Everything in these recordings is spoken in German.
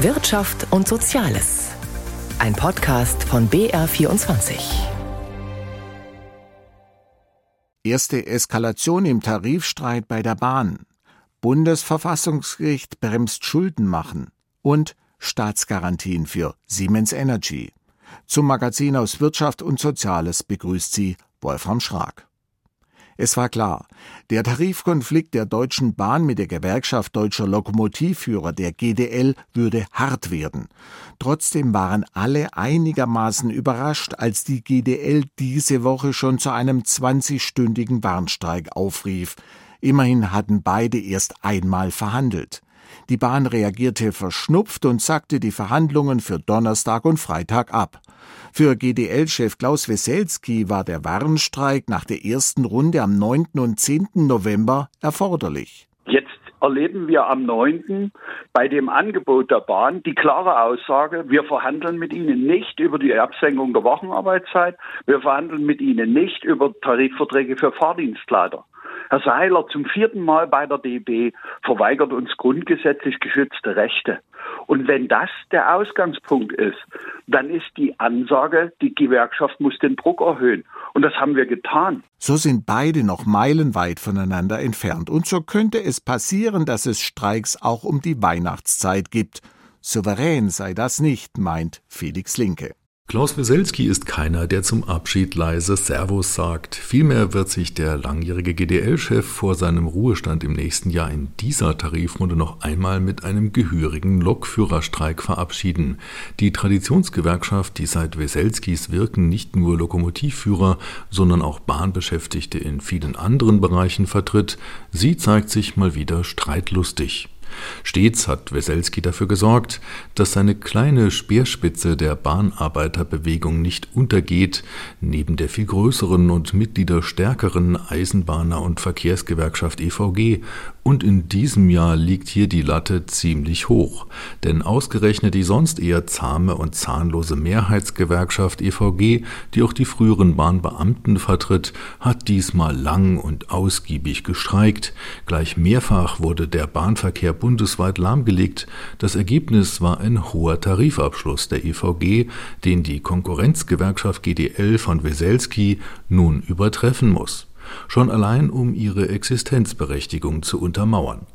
Wirtschaft und Soziales. Ein Podcast von BR24. Erste Eskalation im Tarifstreit bei der Bahn. Bundesverfassungsgericht bremst Schulden machen. Und Staatsgarantien für Siemens Energy. Zum Magazin aus Wirtschaft und Soziales begrüßt sie Wolfram Schrag. Es war klar, der Tarifkonflikt der Deutschen Bahn mit der Gewerkschaft Deutscher Lokomotivführer, der GDL, würde hart werden. Trotzdem waren alle einigermaßen überrascht, als die GDL diese Woche schon zu einem 20-stündigen Warnstreik aufrief. Immerhin hatten beide erst einmal verhandelt. Die Bahn reagierte verschnupft und sagte die Verhandlungen für Donnerstag und Freitag ab. Für GDL-Chef Klaus Weselski war der Warnstreik nach der ersten Runde am 9. und 10. November erforderlich. Jetzt erleben wir am 9. bei dem Angebot der Bahn die klare Aussage, wir verhandeln mit Ihnen nicht über die Absenkung der Wochenarbeitszeit, wir verhandeln mit Ihnen nicht über Tarifverträge für Fahrdienstleiter. Herr Seiler zum vierten Mal bei der DB verweigert uns grundgesetzlich geschützte Rechte. Und wenn das der Ausgangspunkt ist, dann ist die Ansage, die Gewerkschaft muss den Druck erhöhen. Und das haben wir getan. So sind beide noch meilenweit voneinander entfernt. Und so könnte es passieren, dass es Streiks auch um die Weihnachtszeit gibt. Souverän sei das nicht, meint Felix Linke. Klaus Weselski ist keiner, der zum Abschied leise Servus sagt. Vielmehr wird sich der langjährige GDL-Chef vor seinem Ruhestand im nächsten Jahr in dieser Tarifrunde noch einmal mit einem gehörigen Lokführerstreik verabschieden. Die Traditionsgewerkschaft, die seit Weselskis Wirken nicht nur Lokomotivführer, sondern auch Bahnbeschäftigte in vielen anderen Bereichen vertritt, sie zeigt sich mal wieder streitlustig. Stets hat Weselski dafür gesorgt, dass seine kleine Speerspitze der Bahnarbeiterbewegung nicht untergeht, neben der viel größeren und mitgliederstärkeren Eisenbahner- und Verkehrsgewerkschaft EVG und in diesem Jahr liegt hier die Latte ziemlich hoch, denn ausgerechnet die sonst eher zahme und zahnlose Mehrheitsgewerkschaft EVG, die auch die früheren Bahnbeamten vertritt, hat diesmal lang und ausgiebig gestreikt. Gleich mehrfach wurde der Bahnverkehr bundesweit lahmgelegt. Das Ergebnis war ein hoher Tarifabschluss der EVG, den die Konkurrenzgewerkschaft GDL von Weselski nun übertreffen muss schon allein um ihre Existenzberechtigung zu untermauern.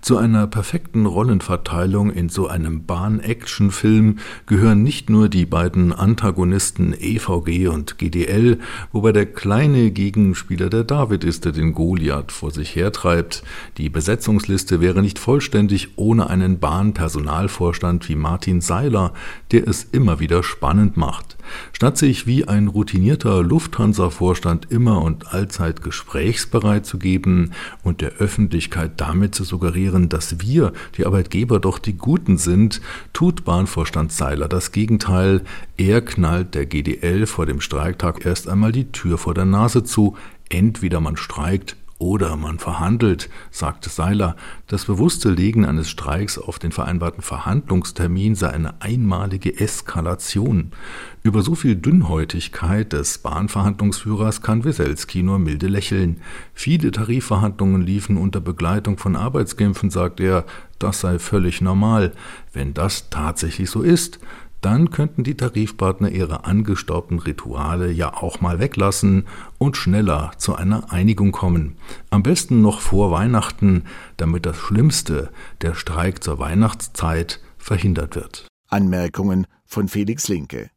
Zu einer perfekten Rollenverteilung in so einem Bahn-Action-Film gehören nicht nur die beiden Antagonisten EVG und GDL, wobei der kleine Gegenspieler der David ist, der den Goliath vor sich hertreibt. Die Besetzungsliste wäre nicht vollständig ohne einen Bahnpersonalvorstand wie Martin Seiler, der es immer wieder spannend macht. Statt sich wie ein routinierter Lufthansa-Vorstand immer und allzeit gesprächsbereit zu geben und der Öffentlichkeit damit zu suggerieren, dass wir, die Arbeitgeber, doch die Guten sind, tut Bahnvorstand Seiler das Gegenteil. Er knallt der GDL vor dem Streiktag erst einmal die Tür vor der Nase zu. Entweder man streikt oder man verhandelt, sagte Seiler. Das bewusste Legen eines Streiks auf den vereinbarten Verhandlungstermin sei eine einmalige Eskalation. Über so viel Dünnhäutigkeit des Bahnverhandlungsführers kann Weselski nur milde lächeln. Viele Tarifverhandlungen liefen unter Begleitung von Arbeitskämpfen, sagt er. Das sei völlig normal. Wenn das tatsächlich so ist, dann könnten die Tarifpartner ihre angestaubten Rituale ja auch mal weglassen und schneller zu einer Einigung kommen. Am besten noch vor Weihnachten, damit das Schlimmste, der Streik zur Weihnachtszeit, verhindert wird. Anmerkungen von Felix Linke.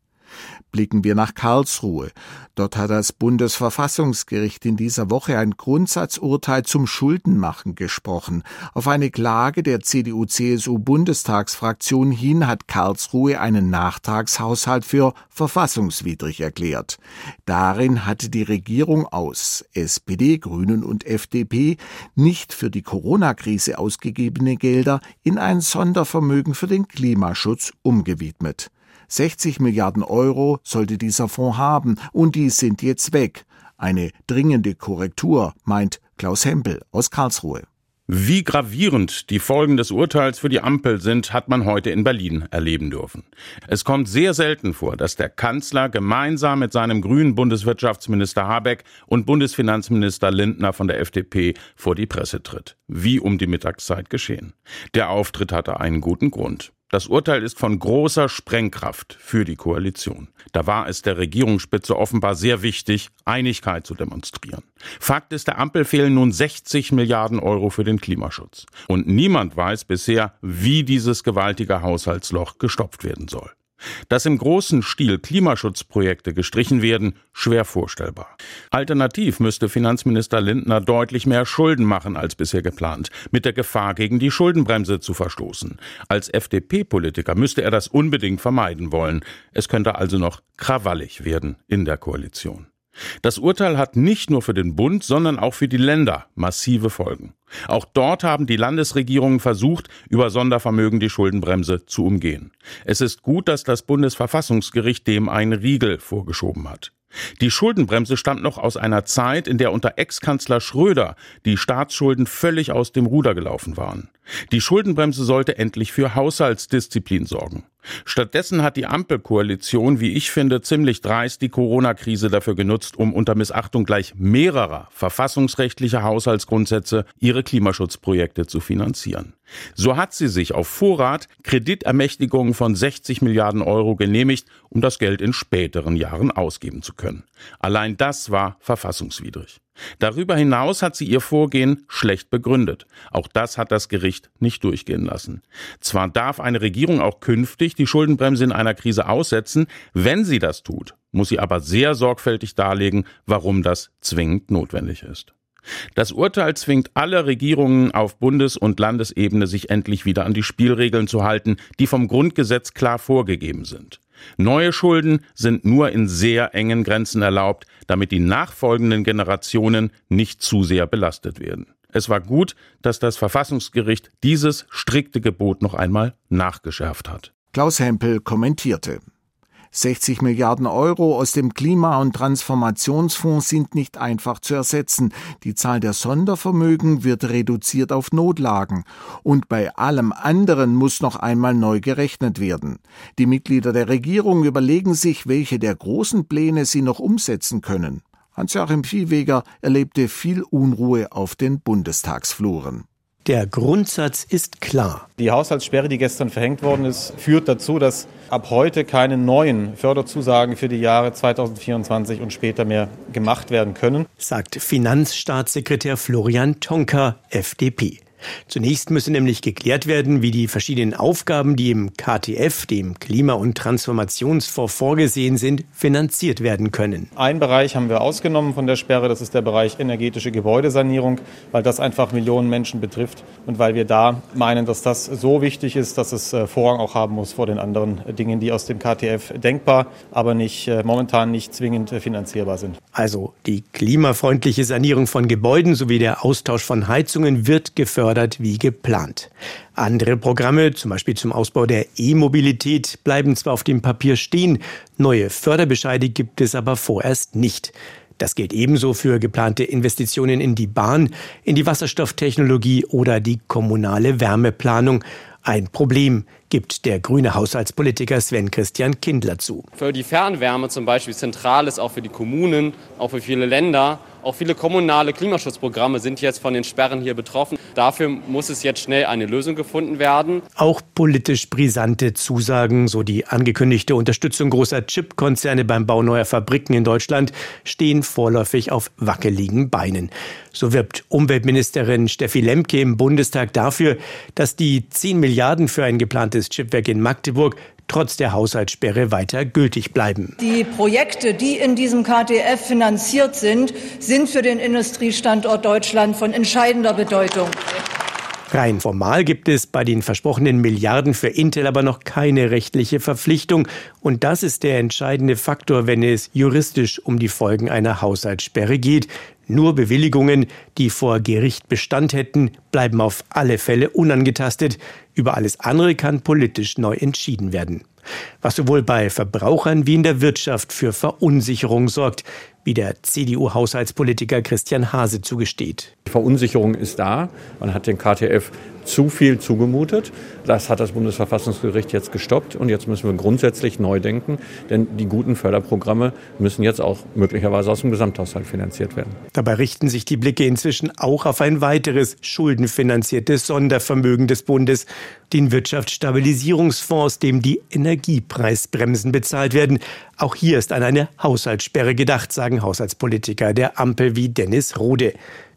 Blicken wir nach Karlsruhe. Dort hat das Bundesverfassungsgericht in dieser Woche ein Grundsatzurteil zum Schuldenmachen gesprochen. Auf eine Klage der CDU-CSU-Bundestagsfraktion hin hat Karlsruhe einen Nachtragshaushalt für verfassungswidrig erklärt. Darin hatte die Regierung aus SPD, Grünen und FDP nicht für die Corona-Krise ausgegebene Gelder in ein Sondervermögen für den Klimaschutz umgewidmet. 60 Milliarden Euro sollte dieser Fonds haben, und die sind jetzt weg. Eine dringende Korrektur, meint Klaus Hempel aus Karlsruhe. Wie gravierend die Folgen des Urteils für die Ampel sind, hat man heute in Berlin erleben dürfen. Es kommt sehr selten vor, dass der Kanzler gemeinsam mit seinem grünen Bundeswirtschaftsminister Habeck und Bundesfinanzminister Lindner von der FDP vor die Presse tritt. Wie um die Mittagszeit geschehen. Der Auftritt hatte einen guten Grund. Das Urteil ist von großer Sprengkraft für die Koalition. Da war es der Regierungsspitze offenbar sehr wichtig, Einigkeit zu demonstrieren. Fakt ist, der Ampel fehlen nun 60 Milliarden Euro für den Klimaschutz. Und niemand weiß bisher, wie dieses gewaltige Haushaltsloch gestopft werden soll. Dass im großen Stil Klimaschutzprojekte gestrichen werden, schwer vorstellbar. Alternativ müsste Finanzminister Lindner deutlich mehr Schulden machen als bisher geplant, mit der Gefahr, gegen die Schuldenbremse zu verstoßen. Als FDP-Politiker müsste er das unbedingt vermeiden wollen. Es könnte also noch krawallig werden in der Koalition. Das Urteil hat nicht nur für den Bund, sondern auch für die Länder massive Folgen. Auch dort haben die Landesregierungen versucht, über Sondervermögen die Schuldenbremse zu umgehen. Es ist gut, dass das Bundesverfassungsgericht dem einen Riegel vorgeschoben hat. Die Schuldenbremse stammt noch aus einer Zeit, in der unter Ex-Kanzler Schröder die Staatsschulden völlig aus dem Ruder gelaufen waren. Die Schuldenbremse sollte endlich für Haushaltsdisziplin sorgen. Stattdessen hat die Ampelkoalition, wie ich finde, ziemlich dreist die Corona-Krise dafür genutzt, um unter Missachtung gleich mehrerer verfassungsrechtlicher Haushaltsgrundsätze ihre Klimaschutzprojekte zu finanzieren. So hat sie sich auf Vorrat Kreditermächtigungen von 60 Milliarden Euro genehmigt, um das Geld in späteren Jahren ausgeben zu können. Allein das war verfassungswidrig. Darüber hinaus hat sie ihr Vorgehen schlecht begründet. Auch das hat das Gericht nicht durchgehen lassen. Zwar darf eine Regierung auch künftig die Schuldenbremse in einer Krise aussetzen, wenn sie das tut, muss sie aber sehr sorgfältig darlegen, warum das zwingend notwendig ist. Das Urteil zwingt alle Regierungen auf Bundes- und Landesebene, sich endlich wieder an die Spielregeln zu halten, die vom Grundgesetz klar vorgegeben sind. Neue Schulden sind nur in sehr engen Grenzen erlaubt, damit die nachfolgenden Generationen nicht zu sehr belastet werden. Es war gut, dass das Verfassungsgericht dieses strikte Gebot noch einmal nachgeschärft hat. Klaus Hempel kommentierte. 60 Milliarden Euro aus dem Klima- und Transformationsfonds sind nicht einfach zu ersetzen. Die Zahl der Sondervermögen wird reduziert auf Notlagen. Und bei allem anderen muss noch einmal neu gerechnet werden. Die Mitglieder der Regierung überlegen sich, welche der großen Pläne sie noch umsetzen können. Hans-Joachim Viehweger erlebte viel Unruhe auf den Bundestagsfluren. Der Grundsatz ist klar. Die Haushaltssperre, die gestern verhängt worden ist, führt dazu, dass ab heute keine neuen Förderzusagen für die Jahre 2024 und später mehr gemacht werden können, sagt Finanzstaatssekretär Florian Tonka, FDP. Zunächst müsse nämlich geklärt werden, wie die verschiedenen Aufgaben, die im KTF, dem Klima- und Transformationsfonds vorgesehen sind, finanziert werden können. Ein Bereich haben wir ausgenommen von der Sperre, das ist der Bereich energetische Gebäudesanierung, weil das einfach Millionen Menschen betrifft und weil wir da meinen, dass das so wichtig ist, dass es äh, Vorrang auch haben muss vor den anderen Dingen, die aus dem KTF denkbar, aber nicht äh, momentan nicht zwingend äh, finanzierbar sind. Also die klimafreundliche Sanierung von Gebäuden sowie der Austausch von Heizungen wird gefördert gefördert wie geplant. Andere Programme, zum Beispiel zum Ausbau der E-Mobilität, bleiben zwar auf dem Papier stehen, neue Förderbescheide gibt es aber vorerst nicht. Das gilt ebenso für geplante Investitionen in die Bahn, in die Wasserstofftechnologie oder die kommunale Wärmeplanung. Ein Problem gibt der grüne Haushaltspolitiker Sven Christian Kindler zu. Für die Fernwärme zum Beispiel zentral ist auch für die Kommunen, auch für viele Länder auch viele kommunale Klimaschutzprogramme sind jetzt von den Sperren hier betroffen. Dafür muss es jetzt schnell eine Lösung gefunden werden. Auch politisch brisante Zusagen, so die angekündigte Unterstützung großer Chipkonzerne beim Bau neuer Fabriken in Deutschland, stehen vorläufig auf wackeligen Beinen. So wirbt Umweltministerin Steffi Lemke im Bundestag dafür, dass die 10 Milliarden für ein geplantes Chipwerk in Magdeburg trotz der Haushaltssperre weiter gültig bleiben. Die Projekte, die in diesem KTF finanziert sind, sind für den Industriestandort Deutschland von entscheidender Bedeutung. Rein formal gibt es bei den versprochenen Milliarden für Intel aber noch keine rechtliche Verpflichtung. Und das ist der entscheidende Faktor, wenn es juristisch um die Folgen einer Haushaltssperre geht. Nur Bewilligungen, die vor Gericht Bestand hätten, bleiben auf alle Fälle unangetastet. Über alles andere kann politisch neu entschieden werden. Was sowohl bei Verbrauchern wie in der Wirtschaft für Verunsicherung sorgt, wie der CDU-Haushaltspolitiker Christian Hase zugesteht. Die Verunsicherung ist da. Man hat den KTF zu viel zugemutet. Das hat das Bundesverfassungsgericht jetzt gestoppt und jetzt müssen wir grundsätzlich neu denken, denn die guten Förderprogramme müssen jetzt auch möglicherweise aus dem Gesamthaushalt finanziert werden. Dabei richten sich die Blicke inzwischen auch auf ein weiteres schuldenfinanziertes Sondervermögen des Bundes, den Wirtschaftsstabilisierungsfonds, dem die Energiepreisbremsen bezahlt werden. Auch hier ist an eine Haushaltssperre gedacht, sagen Haushaltspolitiker der Ampel wie Dennis Rode.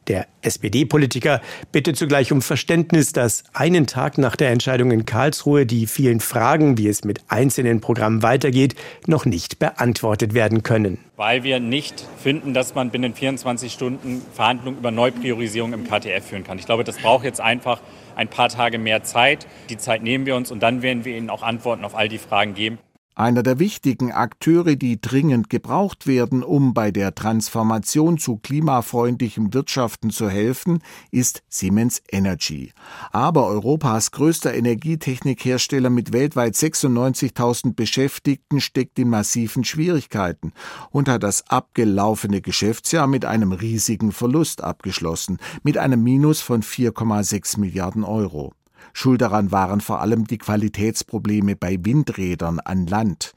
Der SPD-Politiker bittet zugleich um Verständnis, dass einen Tag nach der Entscheidung in Karlsruhe die vielen Fragen, wie es mit einzelnen Programmen weitergeht, noch nicht beantwortet werden können. Weil wir nicht finden, dass man binnen 24 Stunden Verhandlungen über Neupriorisierung im KTF führen kann. Ich glaube, das braucht jetzt einfach ein paar Tage mehr Zeit. Die Zeit nehmen wir uns und dann werden wir Ihnen auch Antworten auf all die Fragen geben. Einer der wichtigen Akteure, die dringend gebraucht werden, um bei der Transformation zu klimafreundlichem Wirtschaften zu helfen, ist Siemens Energy. Aber Europas größter Energietechnikhersteller mit weltweit 96.000 Beschäftigten steckt in massiven Schwierigkeiten und hat das abgelaufene Geschäftsjahr mit einem riesigen Verlust abgeschlossen, mit einem Minus von 4,6 Milliarden Euro. Schuld daran waren vor allem die Qualitätsprobleme bei Windrädern an Land.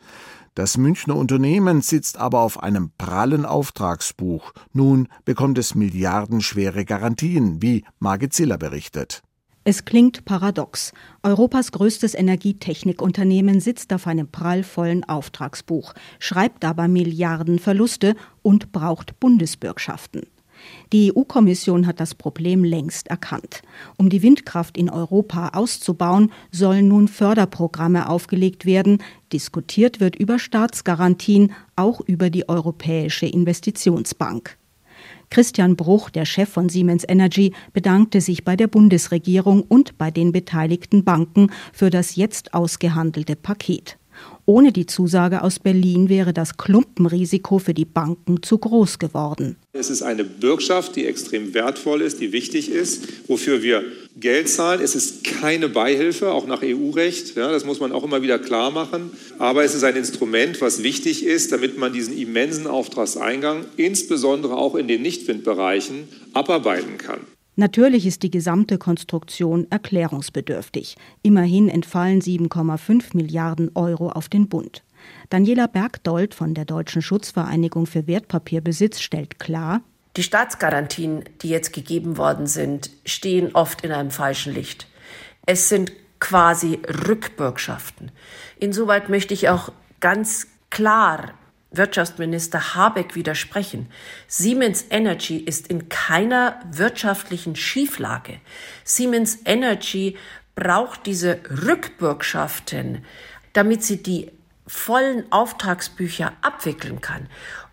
Das Münchner Unternehmen sitzt aber auf einem prallen Auftragsbuch. Nun bekommt es milliardenschwere Garantien, wie Margit Ziller berichtet. Es klingt paradox. Europas größtes Energietechnikunternehmen sitzt auf einem prallvollen Auftragsbuch, schreibt aber Milliarden Verluste und braucht Bundesbürgschaften. Die EU-Kommission hat das Problem längst erkannt. Um die Windkraft in Europa auszubauen, sollen nun Förderprogramme aufgelegt werden. Diskutiert wird über Staatsgarantien, auch über die Europäische Investitionsbank. Christian Bruch, der Chef von Siemens Energy, bedankte sich bei der Bundesregierung und bei den beteiligten Banken für das jetzt ausgehandelte Paket. Ohne die Zusage aus Berlin wäre das Klumpenrisiko für die Banken zu groß geworden. Es ist eine Bürgschaft, die extrem wertvoll ist, die wichtig ist, wofür wir Geld zahlen. Es ist keine Beihilfe, auch nach EU-Recht. Ja, das muss man auch immer wieder klar machen. Aber es ist ein Instrument, was wichtig ist, damit man diesen immensen Auftragseingang, insbesondere auch in den Nichtwindbereichen, abarbeiten kann. Natürlich ist die gesamte Konstruktion erklärungsbedürftig. Immerhin entfallen 7,5 Milliarden Euro auf den Bund. Daniela Bergdold von der Deutschen Schutzvereinigung für Wertpapierbesitz stellt klar, die Staatsgarantien, die jetzt gegeben worden sind, stehen oft in einem falschen Licht. Es sind quasi Rückbürgschaften. Insoweit möchte ich auch ganz klar Wirtschaftsminister Habeck widersprechen. Siemens Energy ist in keiner wirtschaftlichen Schieflage. Siemens Energy braucht diese Rückbürgschaften, damit sie die vollen Auftragsbücher abwickeln kann.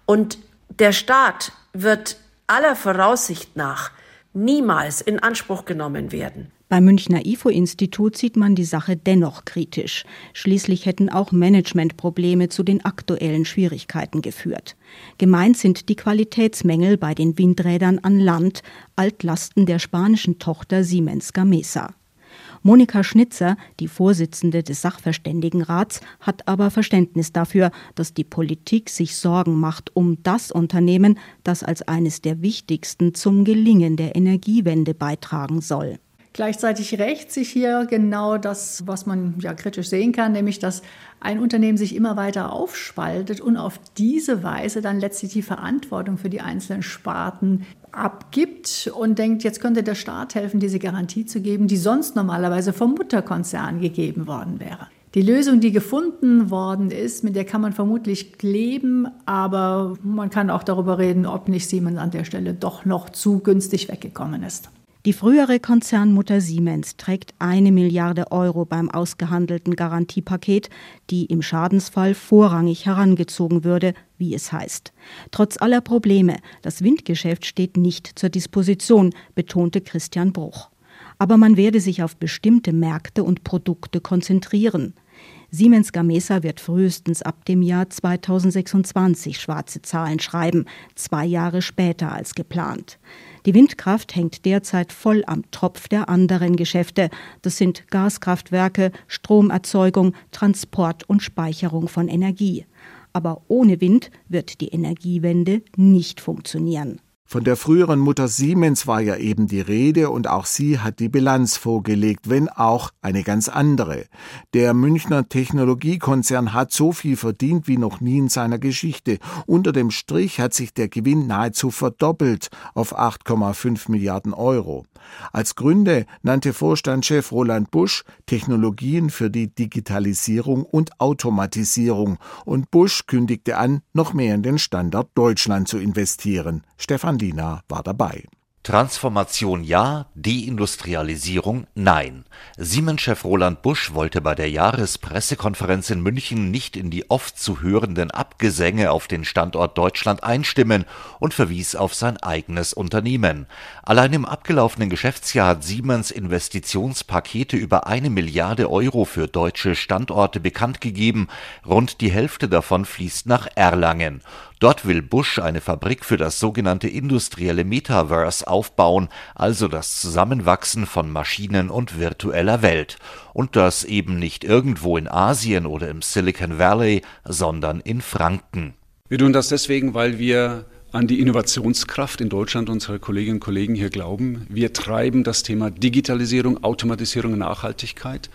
Und der Staat wird aller Voraussicht nach niemals in Anspruch genommen werden. Beim Münchner IFO-Institut sieht man die Sache dennoch kritisch. Schließlich hätten auch Managementprobleme zu den aktuellen Schwierigkeiten geführt. Gemeint sind die Qualitätsmängel bei den Windrädern an Land, Altlasten der spanischen Tochter Siemens Gamesa. Monika Schnitzer, die Vorsitzende des Sachverständigenrats, hat aber Verständnis dafür, dass die Politik sich Sorgen macht um das Unternehmen, das als eines der wichtigsten zum Gelingen der Energiewende beitragen soll. Gleichzeitig rächt sich hier genau das, was man ja kritisch sehen kann, nämlich dass ein Unternehmen sich immer weiter aufspaltet und auf diese Weise dann letztlich die Verantwortung für die einzelnen Sparten abgibt und denkt, jetzt könnte der Staat helfen, diese Garantie zu geben, die sonst normalerweise vom Mutterkonzern gegeben worden wäre. Die Lösung, die gefunden worden ist, mit der kann man vermutlich leben, aber man kann auch darüber reden, ob nicht Siemens an der Stelle doch noch zu günstig weggekommen ist. Die frühere Konzernmutter Siemens trägt eine Milliarde Euro beim ausgehandelten Garantiepaket, die im Schadensfall vorrangig herangezogen würde, wie es heißt. Trotz aller Probleme, das Windgeschäft steht nicht zur Disposition, betonte Christian Bruch. Aber man werde sich auf bestimmte Märkte und Produkte konzentrieren. Siemens Gamesa wird frühestens ab dem Jahr 2026 schwarze Zahlen schreiben, zwei Jahre später als geplant. Die Windkraft hängt derzeit voll am Tropf der anderen Geschäfte. Das sind Gaskraftwerke, Stromerzeugung, Transport und Speicherung von Energie. Aber ohne Wind wird die Energiewende nicht funktionieren. Von der früheren Mutter Siemens war ja eben die Rede und auch sie hat die Bilanz vorgelegt, wenn auch eine ganz andere. Der Münchner Technologiekonzern hat so viel verdient wie noch nie in seiner Geschichte. Unter dem Strich hat sich der Gewinn nahezu verdoppelt auf 8,5 Milliarden Euro. Als Gründe nannte Vorstandschef Roland Busch Technologien für die Digitalisierung und Automatisierung und Busch kündigte an, noch mehr in den Standort Deutschland zu investieren. Stefan Liener war dabei. Transformation ja, Deindustrialisierung nein. Siemens-Chef Roland Busch wollte bei der Jahrespressekonferenz in München nicht in die oft zu hörenden Abgesänge auf den Standort Deutschland einstimmen und verwies auf sein eigenes Unternehmen. Allein im abgelaufenen Geschäftsjahr hat Siemens Investitionspakete über eine Milliarde Euro für deutsche Standorte bekannt gegeben. Rund die Hälfte davon fließt nach Erlangen. Dort will Busch eine Fabrik für das sogenannte industrielle Metaverse aufbauen, also das Zusammenwachsen von Maschinen und virtueller Welt. Und das eben nicht irgendwo in Asien oder im Silicon Valley, sondern in Franken. Wir tun das deswegen, weil wir an die Innovationskraft in Deutschland unserer Kolleginnen und Kollegen hier glauben. Wir treiben das Thema Digitalisierung, Automatisierung Nachhaltigkeit.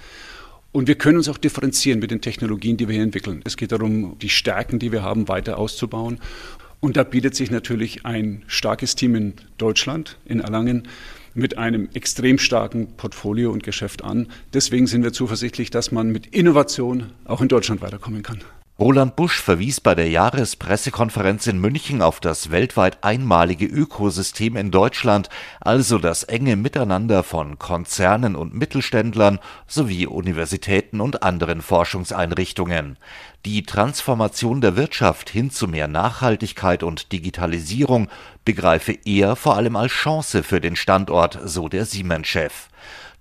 Und wir können uns auch differenzieren mit den Technologien, die wir hier entwickeln. Es geht darum, die Stärken, die wir haben, weiter auszubauen. Und da bietet sich natürlich ein starkes Team in Deutschland, in Erlangen, mit einem extrem starken Portfolio und Geschäft an. Deswegen sind wir zuversichtlich, dass man mit Innovation auch in Deutschland weiterkommen kann. Roland Busch verwies bei der Jahrespressekonferenz in München auf das weltweit einmalige Ökosystem in Deutschland, also das enge Miteinander von Konzernen und Mittelständlern sowie Universitäten und anderen Forschungseinrichtungen. Die Transformation der Wirtschaft hin zu mehr Nachhaltigkeit und Digitalisierung begreife er vor allem als Chance für den Standort, so der Siemens-Chef.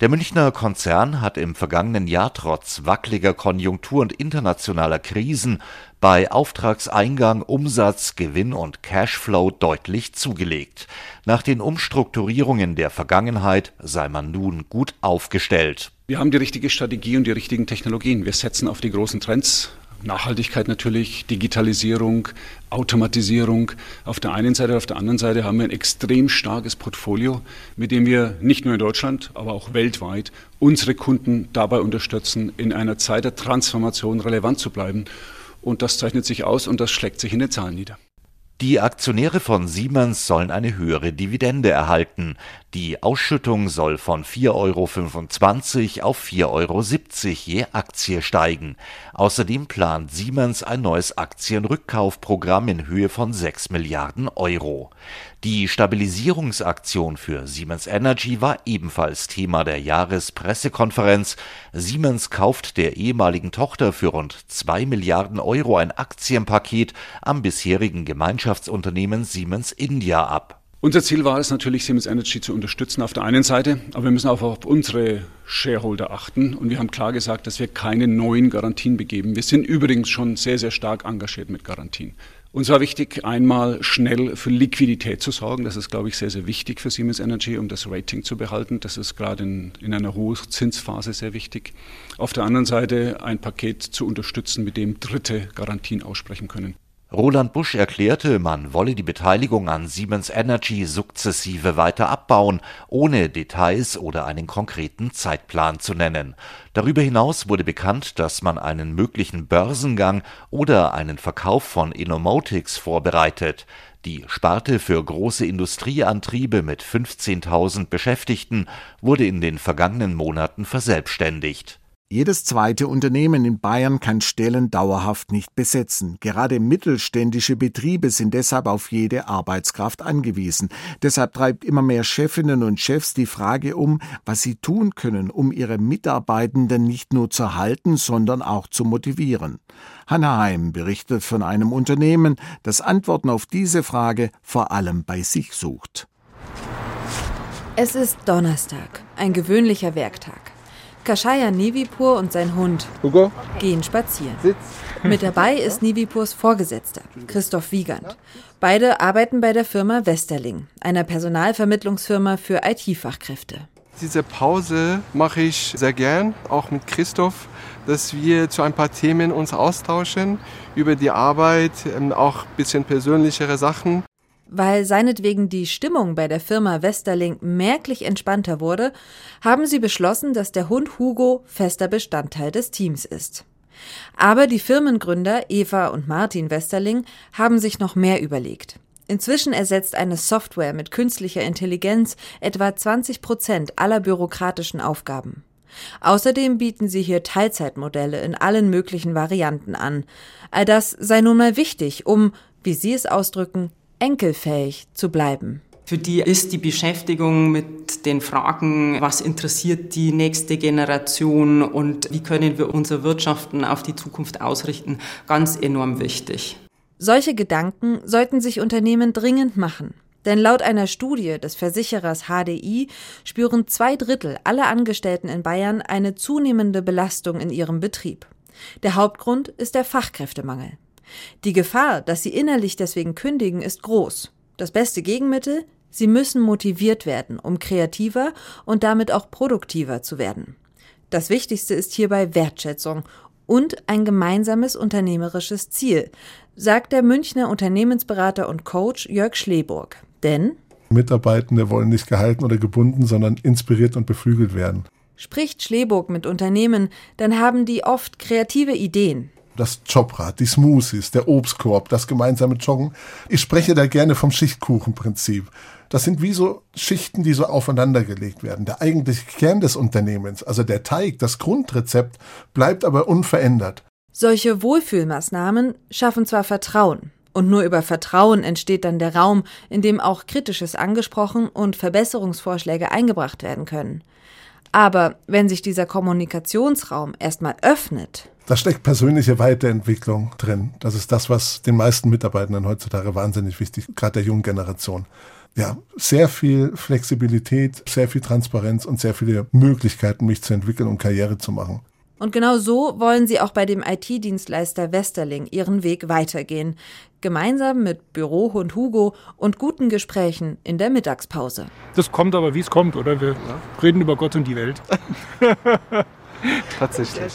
Der Münchner Konzern hat im vergangenen Jahr trotz wackeliger Konjunktur und internationaler Krisen bei Auftragseingang, Umsatz, Gewinn und Cashflow deutlich zugelegt. Nach den Umstrukturierungen der Vergangenheit sei man nun gut aufgestellt. Wir haben die richtige Strategie und die richtigen Technologien. Wir setzen auf die großen Trends Nachhaltigkeit natürlich, Digitalisierung, Automatisierung auf der einen Seite, auf der anderen Seite haben wir ein extrem starkes Portfolio, mit dem wir nicht nur in Deutschland, aber auch weltweit unsere Kunden dabei unterstützen, in einer Zeit der Transformation relevant zu bleiben. Und das zeichnet sich aus und das schlägt sich in den Zahlen nieder. Die Aktionäre von Siemens sollen eine höhere Dividende erhalten. Die Ausschüttung soll von 4,25 Euro auf 4,70 Euro je Aktie steigen. Außerdem plant Siemens ein neues Aktienrückkaufprogramm in Höhe von 6 Milliarden Euro. Die Stabilisierungsaktion für Siemens Energy war ebenfalls Thema der Jahrespressekonferenz. Siemens kauft der ehemaligen Tochter für rund 2 Milliarden Euro ein Aktienpaket am bisherigen Gemeinschaftsunternehmen Siemens India ab. Unser Ziel war es natürlich, Siemens Energy zu unterstützen auf der einen Seite, aber wir müssen auch auf unsere Shareholder achten und wir haben klar gesagt, dass wir keine neuen Garantien begeben. Wir sind übrigens schon sehr, sehr stark engagiert mit Garantien. Uns war wichtig, einmal schnell für Liquidität zu sorgen. Das ist, glaube ich, sehr, sehr wichtig für Siemens Energy, um das Rating zu behalten. Das ist gerade in, in einer Hochzinsphase sehr wichtig. Auf der anderen Seite ein Paket zu unterstützen, mit dem Dritte Garantien aussprechen können. Roland Busch erklärte, man wolle die Beteiligung an Siemens Energy sukzessive weiter abbauen, ohne Details oder einen konkreten Zeitplan zu nennen. Darüber hinaus wurde bekannt, dass man einen möglichen Börsengang oder einen Verkauf von Innomotics vorbereitet. Die Sparte für große Industrieantriebe mit 15.000 Beschäftigten wurde in den vergangenen Monaten verselbstständigt jedes zweite Unternehmen in Bayern kann Stellen dauerhaft nicht besetzen. Gerade mittelständische Betriebe sind deshalb auf jede Arbeitskraft angewiesen. Deshalb treibt immer mehr Chefinnen und Chefs die Frage um, was sie tun können, um ihre Mitarbeitenden nicht nur zu halten, sondern auch zu motivieren. Hanna Heim berichtet von einem Unternehmen, das Antworten auf diese Frage vor allem bei sich sucht. Es ist Donnerstag, ein gewöhnlicher Werktag. Kashaya Nivipur und sein Hund Hugo. gehen spazieren. Sitz. Mit dabei ist Nivipurs Vorgesetzter, Christoph Wiegand. Beide arbeiten bei der Firma Westerling, einer Personalvermittlungsfirma für IT-Fachkräfte. Diese Pause mache ich sehr gern, auch mit Christoph, dass wir zu ein paar Themen uns austauschen über die Arbeit, ähm, auch ein bisschen persönlichere Sachen. Weil seinetwegen die Stimmung bei der Firma Westerling merklich entspannter wurde, haben sie beschlossen, dass der Hund Hugo fester Bestandteil des Teams ist. Aber die Firmengründer Eva und Martin Westerling haben sich noch mehr überlegt. Inzwischen ersetzt eine Software mit künstlicher Intelligenz etwa 20 Prozent aller bürokratischen Aufgaben. Außerdem bieten sie hier Teilzeitmodelle in allen möglichen Varianten an. All das sei nun mal wichtig, um, wie sie es ausdrücken, enkelfähig zu bleiben. Für die ist die Beschäftigung mit den Fragen, was interessiert die nächste Generation und wie können wir unsere Wirtschaften auf die Zukunft ausrichten, ganz enorm wichtig. Solche Gedanken sollten sich Unternehmen dringend machen. Denn laut einer Studie des Versicherers HDI spüren zwei Drittel aller Angestellten in Bayern eine zunehmende Belastung in ihrem Betrieb. Der Hauptgrund ist der Fachkräftemangel. Die Gefahr, dass sie innerlich deswegen kündigen, ist groß. Das beste Gegenmittel? Sie müssen motiviert werden, um kreativer und damit auch produktiver zu werden. Das Wichtigste ist hierbei Wertschätzung und ein gemeinsames unternehmerisches Ziel, sagt der Münchner Unternehmensberater und Coach Jörg Schleburg. Denn Mitarbeitende wollen nicht gehalten oder gebunden, sondern inspiriert und beflügelt werden. Spricht Schleburg mit Unternehmen, dann haben die oft kreative Ideen. Das Jobrad, die Smoothies, der Obstkorb, das gemeinsame Joggen. Ich spreche da gerne vom Schichtkuchenprinzip. Das sind wie so Schichten, die so aufeinandergelegt werden. Der eigentliche Kern des Unternehmens, also der Teig, das Grundrezept, bleibt aber unverändert. Solche Wohlfühlmaßnahmen schaffen zwar Vertrauen, und nur über Vertrauen entsteht dann der Raum, in dem auch Kritisches angesprochen und Verbesserungsvorschläge eingebracht werden können. Aber wenn sich dieser Kommunikationsraum erstmal öffnet. Da steckt persönliche Weiterentwicklung drin. Das ist das, was den meisten Mitarbeitenden heutzutage wahnsinnig wichtig, gerade der jungen Generation. Ja, sehr viel Flexibilität, sehr viel Transparenz und sehr viele Möglichkeiten, mich zu entwickeln und Karriere zu machen. Und genau so wollen sie auch bei dem IT-Dienstleister Westerling ihren Weg weitergehen. Gemeinsam mit Bürohund Hugo und guten Gesprächen in der Mittagspause. Das kommt aber, wie es kommt, oder? Wir reden über Gott und die Welt. Tatsächlich.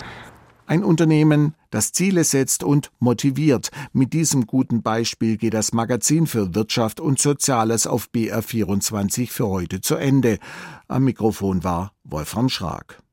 Ein Unternehmen, das Ziele setzt und motiviert. Mit diesem guten Beispiel geht das Magazin für Wirtschaft und Soziales auf BR24 für heute zu Ende. Am Mikrofon war Wolfram Schrag.